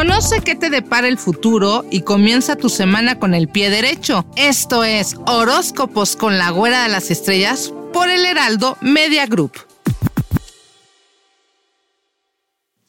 Conoce qué te depara el futuro y comienza tu semana con el pie derecho. Esto es Horóscopos con la Güera de las Estrellas por el Heraldo Media Group.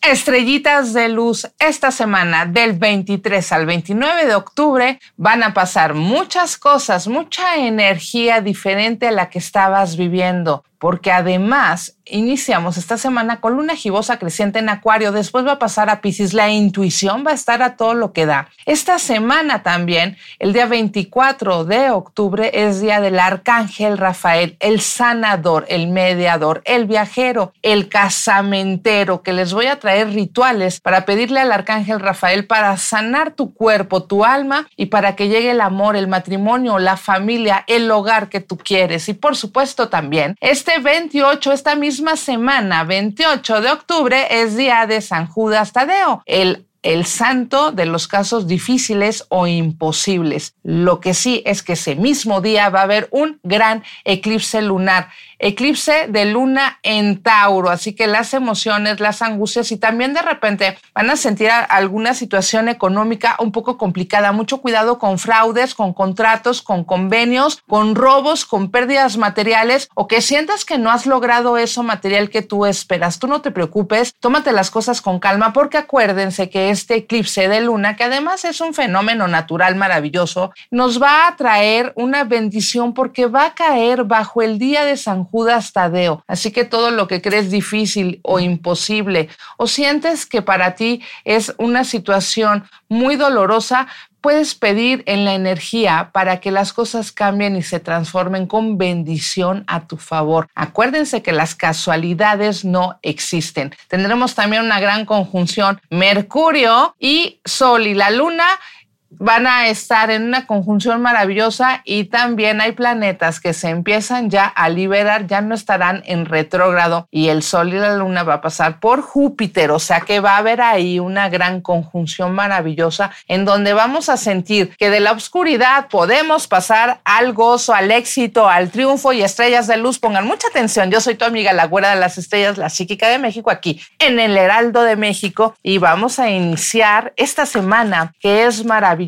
Estrellitas de luz, esta semana del 23 al 29 de octubre van a pasar muchas cosas, mucha energía diferente a la que estabas viviendo, porque además iniciamos esta semana con luna gibosa creciente en Acuario, después va a pasar a Pisces, la intuición va a estar a todo lo que da. Esta semana también, el día 24 de octubre, es día del Arcángel Rafael, el sanador, el mediador, el viajero, el casamentero, que les voy a traer rituales para pedirle al Arcángel Rafael para sanar tu cuerpo, tu alma y para que llegue el amor, el matrimonio, la familia, el hogar que tú quieres. Y por supuesto también, este 28, esta misma semana, 28 de octubre, es día de San Judas Tadeo, el el santo de los casos difíciles o imposibles. Lo que sí es que ese mismo día va a haber un gran eclipse lunar eclipse de luna en Tauro, así que las emociones, las angustias y también de repente van a sentir alguna situación económica un poco complicada. Mucho cuidado con fraudes, con contratos, con convenios, con robos, con pérdidas materiales o que sientas que no has logrado eso material que tú esperas. Tú no te preocupes, tómate las cosas con calma porque acuérdense que este eclipse de luna, que además es un fenómeno natural maravilloso, nos va a traer una bendición porque va a caer bajo el día de San Judas Tadeo. Así que todo lo que crees difícil o imposible o sientes que para ti es una situación muy dolorosa, puedes pedir en la energía para que las cosas cambien y se transformen con bendición a tu favor. Acuérdense que las casualidades no existen. Tendremos también una gran conjunción Mercurio y Sol y la Luna van a estar en una conjunción maravillosa y también hay planetas que se empiezan ya a liberar, ya no estarán en retrógrado y el Sol y la Luna va a pasar por Júpiter, o sea que va a haber ahí una gran conjunción maravillosa en donde vamos a sentir que de la oscuridad podemos pasar al gozo, al éxito, al triunfo y estrellas de luz. Pongan mucha atención, yo soy tu amiga la güera de las estrellas, la psíquica de México aquí en el Heraldo de México. Y vamos a iniciar esta semana que es maravillosa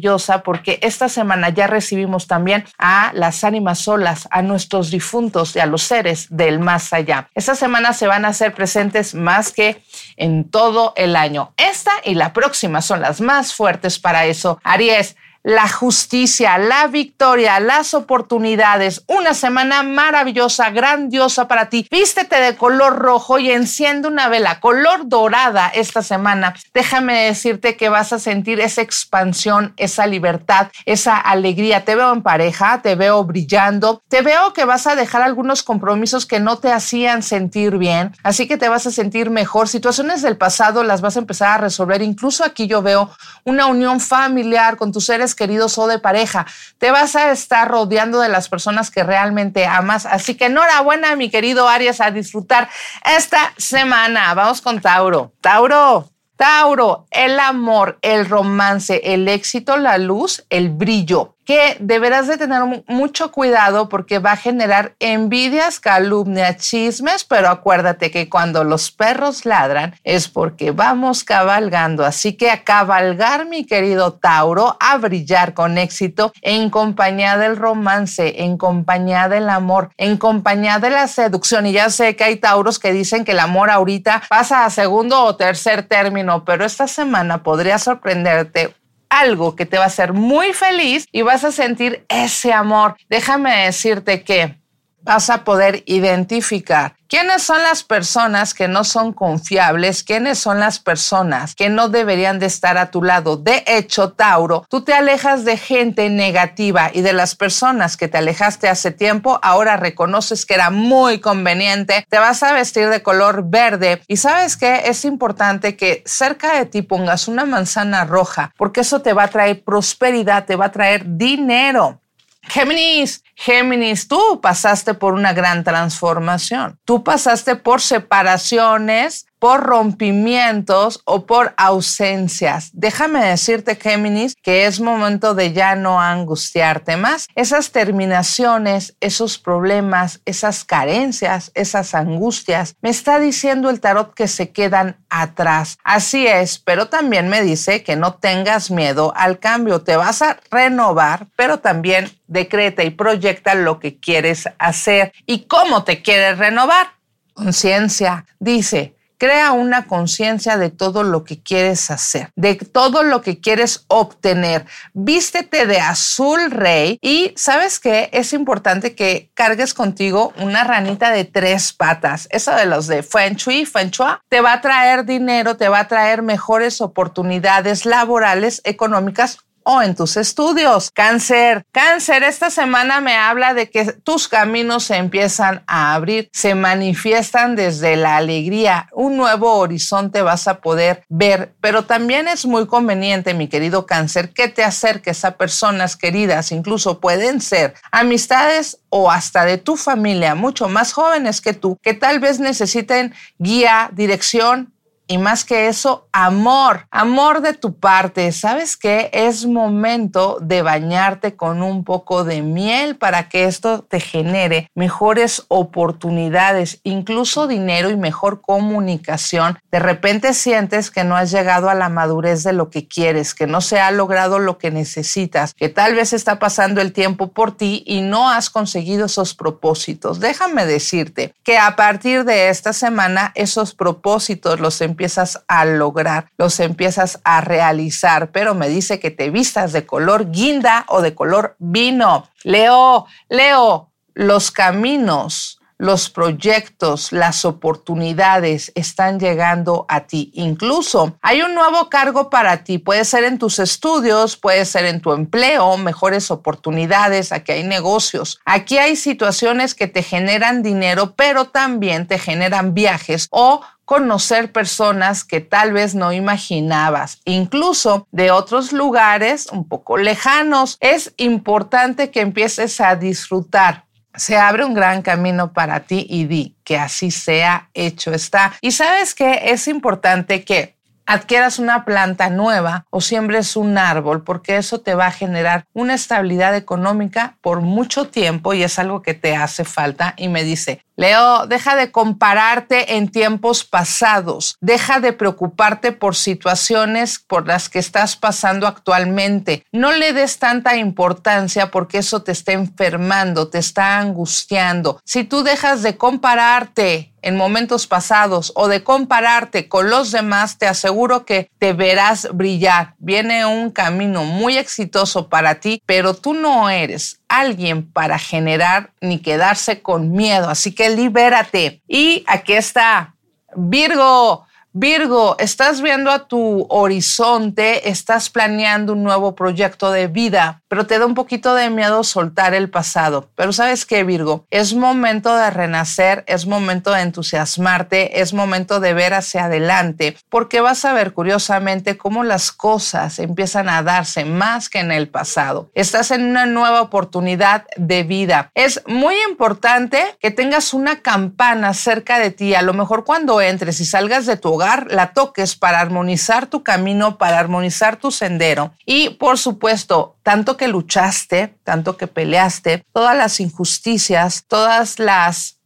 porque esta semana ya recibimos también a las ánimas solas, a nuestros difuntos y a los seres del más allá. Esta semana se van a hacer presentes más que en todo el año. Esta y la próxima son las más fuertes para eso. Aries, la justicia, la victoria, las oportunidades. Una semana maravillosa, grandiosa para ti. Vístete de color rojo y enciende una vela color dorada esta semana. Déjame decirte que vas a sentir esa expansión, esa libertad, esa alegría. Te veo en pareja, te veo brillando, te veo que vas a dejar algunos compromisos que no te hacían sentir bien, así que te vas a sentir mejor. Situaciones del pasado las vas a empezar a resolver. Incluso aquí yo veo una unión familiar con tus seres queridos o de pareja. Te vas a estar rodeando de las personas que realmente amas. Así que enhorabuena, mi querido Aries, a disfrutar esta semana. Vamos con Tauro. Tauro. Tauro, el amor, el romance, el éxito, la luz, el brillo. Que deberás de tener mucho cuidado porque va a generar envidias, calumnias, chismes, pero acuérdate que cuando los perros ladran es porque vamos cabalgando. Así que a cabalgar, mi querido Tauro, a brillar con éxito en compañía del romance, en compañía del amor, en compañía de la seducción. Y ya sé que hay Tauros que dicen que el amor ahorita pasa a segundo o tercer término, pero esta semana podría sorprenderte algo que te va a hacer muy feliz y vas a sentir ese amor. Déjame decirte que vas a poder identificar quiénes son las personas que no son confiables, quiénes son las personas que no deberían de estar a tu lado. De hecho, Tauro, tú te alejas de gente negativa y de las personas que te alejaste hace tiempo, ahora reconoces que era muy conveniente, te vas a vestir de color verde y sabes que es importante que cerca de ti pongas una manzana roja, porque eso te va a traer prosperidad, te va a traer dinero. Géminis, Géminis, tú pasaste por una gran transformación. Tú pasaste por separaciones, por rompimientos o por ausencias. Déjame decirte, Géminis, que es momento de ya no angustiarte más. Esas terminaciones, esos problemas, esas carencias, esas angustias, me está diciendo el tarot que se quedan atrás. Así es, pero también me dice que no tengas miedo al cambio. Te vas a renovar, pero también decreta y proyecta lo que quieres hacer y cómo te quieres renovar. Conciencia, dice, Crea una conciencia de todo lo que quieres hacer, de todo lo que quieres obtener. Vístete de azul rey y sabes que es importante que cargues contigo una ranita de tres patas. Eso de los de Feng Shui, Feng Shui, te va a traer dinero, te va a traer mejores oportunidades laborales, económicas o en tus estudios. Cáncer, cáncer, esta semana me habla de que tus caminos se empiezan a abrir, se manifiestan desde la alegría, un nuevo horizonte vas a poder ver, pero también es muy conveniente, mi querido cáncer, que te acerques a personas queridas, incluso pueden ser amistades o hasta de tu familia, mucho más jóvenes que tú, que tal vez necesiten guía, dirección y más que eso, amor, amor de tu parte. ¿Sabes qué? Es momento de bañarte con un poco de miel para que esto te genere mejores oportunidades, incluso dinero y mejor comunicación. De repente sientes que no has llegado a la madurez de lo que quieres, que no se ha logrado lo que necesitas, que tal vez está pasando el tiempo por ti y no has conseguido esos propósitos. Déjame decirte que a partir de esta semana esos propósitos los empiezas a lograr, los empiezas a realizar, pero me dice que te vistas de color guinda o de color vino. Leo, Leo, los caminos los proyectos, las oportunidades están llegando a ti. Incluso hay un nuevo cargo para ti. Puede ser en tus estudios, puede ser en tu empleo, mejores oportunidades. Aquí hay negocios. Aquí hay situaciones que te generan dinero, pero también te generan viajes o conocer personas que tal vez no imaginabas, incluso de otros lugares un poco lejanos. Es importante que empieces a disfrutar se abre un gran camino para ti y di que así sea hecho está. Y sabes que es importante que adquieras una planta nueva o siembres un árbol, porque eso te va a generar una estabilidad económica por mucho tiempo y es algo que te hace falta. Y me dice, Leo, deja de compararte en tiempos pasados, deja de preocuparte por situaciones por las que estás pasando actualmente. No le des tanta importancia porque eso te está enfermando, te está angustiando. Si tú dejas de compararte en momentos pasados o de compararte con los demás, te aseguro que te verás brillar. Viene un camino muy exitoso para ti, pero tú no eres alguien para generar ni quedarse con miedo. Así que libérate. Y aquí está Virgo. Virgo, estás viendo a tu horizonte, estás planeando un nuevo proyecto de vida, pero te da un poquito de miedo soltar el pasado. Pero sabes qué, Virgo, es momento de renacer, es momento de entusiasmarte, es momento de ver hacia adelante, porque vas a ver curiosamente cómo las cosas empiezan a darse más que en el pasado. Estás en una nueva oportunidad de vida. Es muy importante que tengas una campana cerca de ti, a lo mejor cuando entres y salgas de tu hogar, la toques para armonizar tu camino, para armonizar tu sendero. Y por supuesto, tanto que luchaste, tanto que peleaste, todas las injusticias, todas las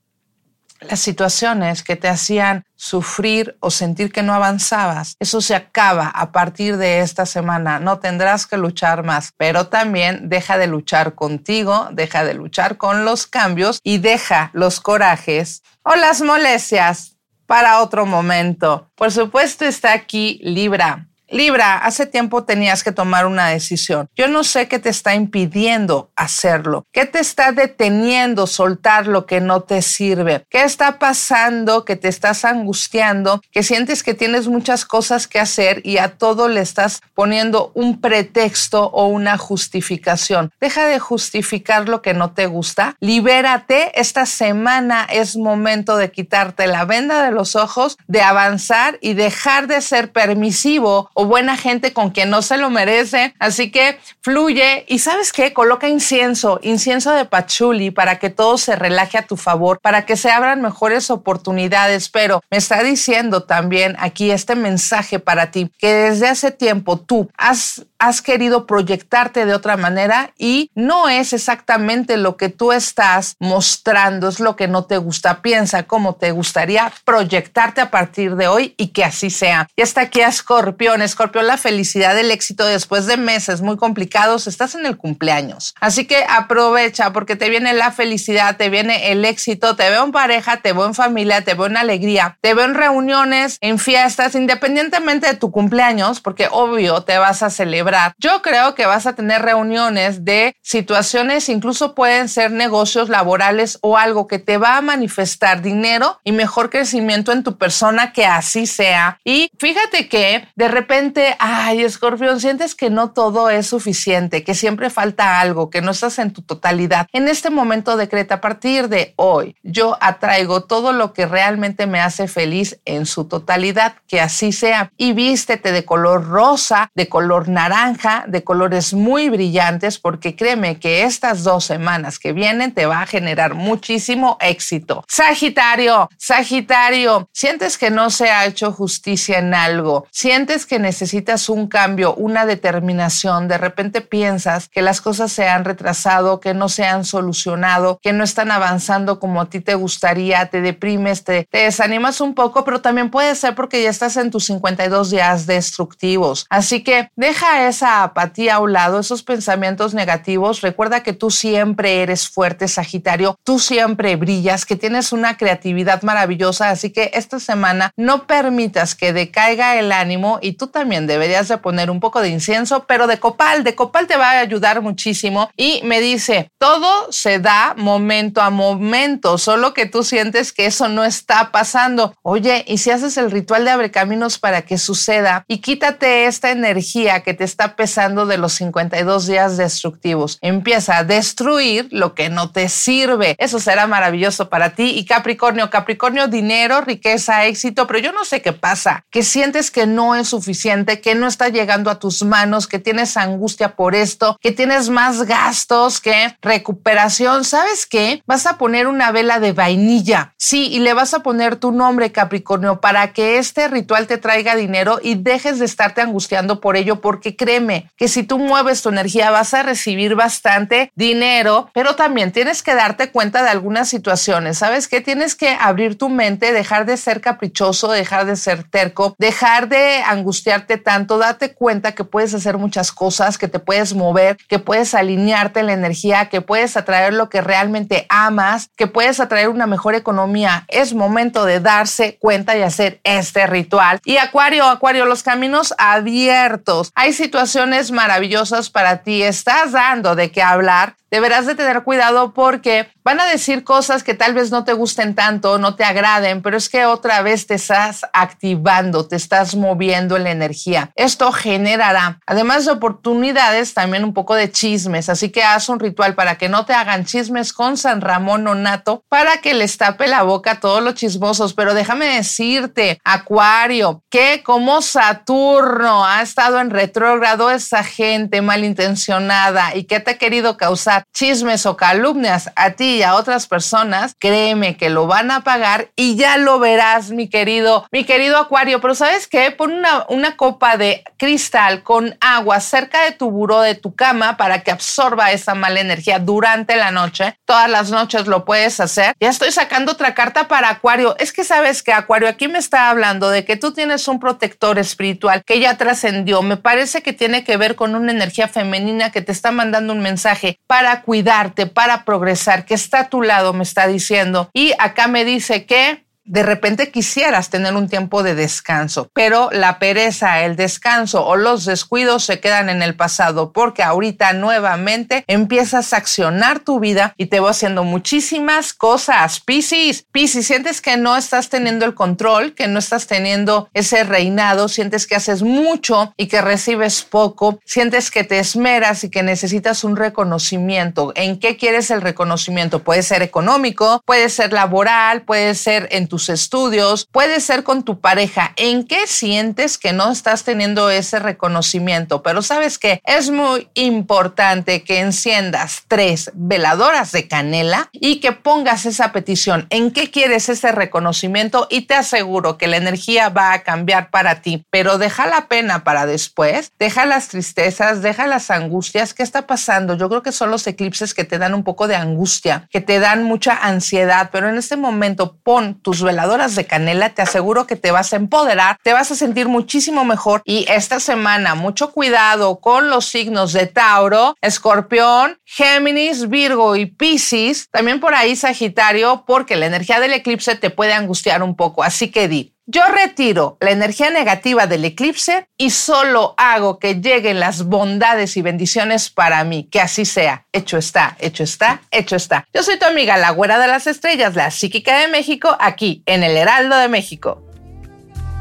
las situaciones que te hacían sufrir o sentir que no avanzabas, eso se acaba a partir de esta semana. No tendrás que luchar más, pero también deja de luchar contigo, deja de luchar con los cambios y deja los corajes o las molestias para otro momento. Por supuesto está aquí Libra. Libra, hace tiempo tenías que tomar una decisión. Yo no sé qué te está impidiendo hacerlo. ¿Qué te está deteniendo soltar lo que no te sirve? ¿Qué está pasando que te estás angustiando, que sientes que tienes muchas cosas que hacer y a todo le estás poniendo un pretexto o una justificación? Deja de justificar lo que no te gusta. Libérate. Esta semana es momento de quitarte la venda de los ojos, de avanzar y dejar de ser permisivo o buena gente con quien no se lo merece. Así que fluye y sabes qué, coloca incienso, incienso de pachuli para que todo se relaje a tu favor, para que se abran mejores oportunidades. Pero me está diciendo también aquí este mensaje para ti, que desde hace tiempo tú has has querido proyectarte de otra manera y no es exactamente lo que tú estás mostrando, es lo que no te gusta. Piensa cómo te gustaría proyectarte a partir de hoy y que así sea. Y hasta aquí, Escorpión. Escorpión, la felicidad del éxito después de meses muy complicados, estás en el cumpleaños. Así que aprovecha porque te viene la felicidad, te viene el éxito, te veo en pareja, te veo en familia, te veo en alegría, te veo en reuniones, en fiestas, independientemente de tu cumpleaños, porque obvio te vas a celebrar. Yo creo que vas a tener reuniones de situaciones, incluso pueden ser negocios laborales o algo que te va a manifestar dinero y mejor crecimiento en tu persona, que así sea. Y fíjate que de repente ay, escorpión, sientes que no todo es suficiente, que siempre falta algo, que no estás en tu totalidad. En este momento decreta, a partir de hoy, yo atraigo todo lo que realmente me hace feliz en su totalidad, que así sea. Y vístete de color rosa, de color naranja, de colores muy brillantes, porque créeme que estas dos semanas que vienen te va a generar muchísimo éxito. Sagitario, Sagitario, sientes que no se ha hecho justicia en algo, sientes que necesitas un cambio, una determinación, de repente piensas que las cosas se han retrasado, que no se han solucionado, que no están avanzando como a ti te gustaría, te deprimes, te, desanimas un poco, pero también puede ser porque ya estás en tus 52 días destructivos. Así que deja esa apatía a un lado, esos pensamientos negativos. Recuerda que tú siempre eres fuerte, Sagitario, tú siempre brillas, que tienes una creatividad maravillosa, así que esta semana no permitas que decaiga el ánimo y tú también deberías de poner un poco de incienso, pero de copal. De copal te va a ayudar muchísimo. Y me dice, todo se da momento a momento, solo que tú sientes que eso no está pasando. Oye, ¿y si haces el ritual de abre caminos para que suceda? Y quítate esta energía que te está pesando de los 52 días destructivos. Empieza a destruir lo que no te sirve. Eso será maravilloso para ti. Y Capricornio, Capricornio, dinero, riqueza, éxito, pero yo no sé qué pasa, que sientes que no es suficiente que no está llegando a tus manos, que tienes angustia por esto, que tienes más gastos que recuperación. ¿Sabes qué? Vas a poner una vela de vainilla. Sí, y le vas a poner tu nombre, Capricornio, para que este ritual te traiga dinero y dejes de estarte angustiando por ello, porque créeme que si tú mueves tu energía vas a recibir bastante dinero, pero también tienes que darte cuenta de algunas situaciones. ¿Sabes qué? Tienes que abrir tu mente, dejar de ser caprichoso, dejar de ser terco, dejar de angustiar tanto, date cuenta que puedes hacer muchas cosas, que te puedes mover, que puedes alinearte en la energía, que puedes atraer lo que realmente amas, que puedes atraer una mejor economía. Es momento de darse cuenta y hacer este ritual. Y Acuario, Acuario, los caminos abiertos. Hay situaciones maravillosas para ti. Estás dando de qué hablar deberás de tener cuidado porque van a decir cosas que tal vez no te gusten tanto, no te agraden, pero es que otra vez te estás activando, te estás moviendo en la energía. Esto generará, además de oportunidades, también un poco de chismes. Así que haz un ritual para que no te hagan chismes con San Ramón Onato para que les tape la boca a todos los chismosos. Pero déjame decirte, Acuario, que como Saturno ha estado en retrógrado, esa gente malintencionada y que te ha querido causar chismes o calumnias a ti y a otras personas, créeme que lo van a pagar y ya lo verás, mi querido, mi querido Acuario. Pero ¿sabes qué? Pon una, una copa de cristal con agua cerca de tu buró de tu cama para que absorba esa mala energía durante la noche. Todas las noches lo puedes hacer. Ya estoy sacando otra carta para Acuario. Es que sabes que Acuario aquí me está hablando de que tú tienes un protector espiritual que ya trascendió. Me parece que tiene que ver con una energía femenina que te está mandando un mensaje para cuidarte, para progresar, que está a tu lado, me está diciendo. Y acá me dice que de repente quisieras tener un tiempo de descanso, pero la pereza, el descanso o los descuidos se quedan en el pasado porque ahorita nuevamente empiezas a accionar tu vida y te va haciendo muchísimas cosas. Piscis, Piscis, sientes que no estás teniendo el control, que no estás teniendo ese reinado, sientes que haces mucho y que recibes poco, sientes que te esmeras y que necesitas un reconocimiento. ¿En qué quieres el reconocimiento? Puede ser económico, puede ser laboral, puede ser en tu estudios, puede ser con tu pareja. ¿En qué sientes que no estás teniendo ese reconocimiento? Pero sabes que es muy importante que enciendas tres veladoras de canela y que pongas esa petición. ¿En qué quieres ese reconocimiento? Y te aseguro que la energía va a cambiar para ti, pero deja la pena para después, deja las tristezas, deja las angustias. ¿Qué está pasando? Yo creo que son los eclipses que te dan un poco de angustia, que te dan mucha ansiedad, pero en este momento pon tus veladoras de canela, te aseguro que te vas a empoderar, te vas a sentir muchísimo mejor. Y esta semana mucho cuidado con los signos de Tauro, Escorpión, Géminis, Virgo y Piscis, también por ahí Sagitario, porque la energía del eclipse te puede angustiar un poco, así que di, yo retiro la energía negativa del eclipse y solo hago que lleguen las bondades y bendiciones para mí. Que así sea. Hecho está, hecho está, hecho está. Yo soy tu amiga, la güera de las estrellas, la psíquica de México, aquí en el Heraldo de México.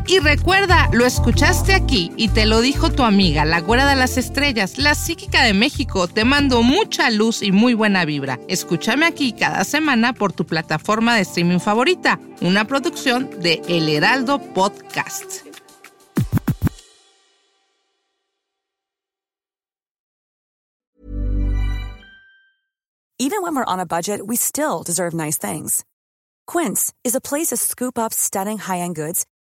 Y recuerda, lo escuchaste aquí y te lo dijo tu amiga, la güera de las estrellas, la psíquica de México. Te mando mucha luz y muy buena vibra. Escúchame aquí cada semana por tu plataforma de streaming favorita, una producción de El Heraldo Podcast. Even when we're on a budget, we still deserve nice things. Quince is a place to scoop up stunning high-end goods